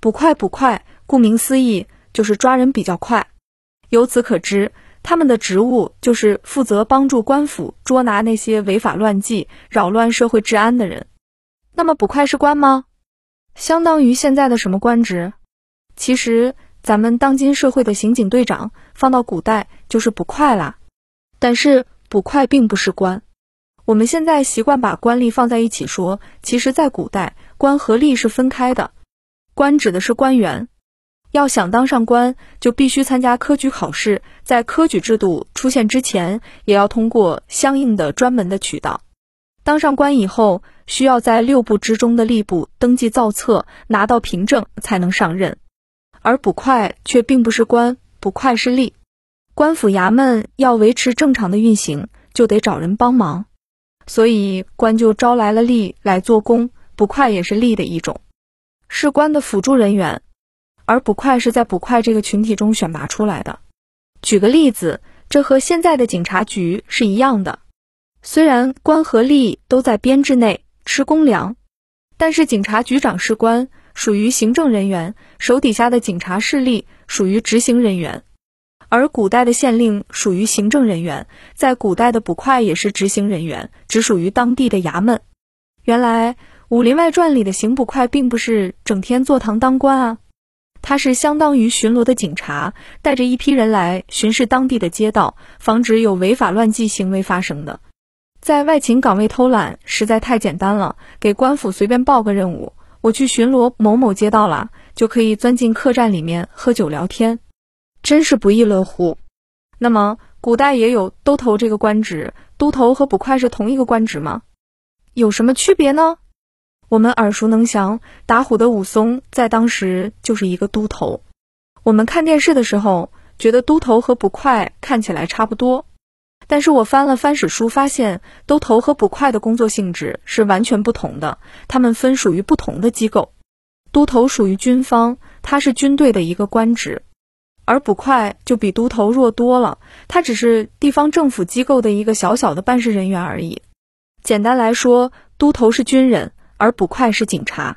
捕快捕快，顾名思义就是抓人比较快。由此可知，他们的职务就是负责帮助官府捉拿那些违法乱纪、扰乱社会治安的人。那么捕快是官吗？相当于现在的什么官职？其实咱们当今社会的刑警队长，放到古代就是捕快啦。但是捕快并不是官。我们现在习惯把官吏放在一起说，其实，在古代，官和吏是分开的。官指的是官员，要想当上官，就必须参加科举考试，在科举制度出现之前，也要通过相应的专门的渠道。当上官以后，需要在六部之中的吏部登记造册，拿到凭证才能上任。而捕快却并不是官，捕快是吏。官府衙门要维持正常的运行，就得找人帮忙，所以官就招来了吏来做工，捕快也是吏的一种。是官的辅助人员，而捕快是在捕快这个群体中选拔出来的。举个例子，这和现在的警察局是一样的。虽然官和吏都在编制内吃公粮，但是警察局长是官，属于行政人员，手底下的警察势力属于执行人员。而古代的县令属于行政人员，在古代的捕快也是执行人员，只属于当地的衙门。原来。《武林外传》里的刑捕快并不是整天坐堂当官啊，他是相当于巡逻的警察，带着一批人来巡视当地的街道，防止有违法乱纪行为发生的。在外勤岗位偷懒实在太简单了，给官府随便报个任务，我去巡逻某某街道了，就可以钻进客栈里面喝酒聊天，真是不亦乐乎。那么，古代也有都头这个官职，都头和捕快是同一个官职吗？有什么区别呢？我们耳熟能详，打虎的武松在当时就是一个都头。我们看电视的时候，觉得都头和捕快看起来差不多，但是我翻了翻史书，发现都头和捕快的工作性质是完全不同的，他们分属于不同的机构。都头属于军方，他是军队的一个官职，而捕快就比都头弱多了，他只是地方政府机构的一个小小的办事人员而已。简单来说，都头是军人。而捕快是警察。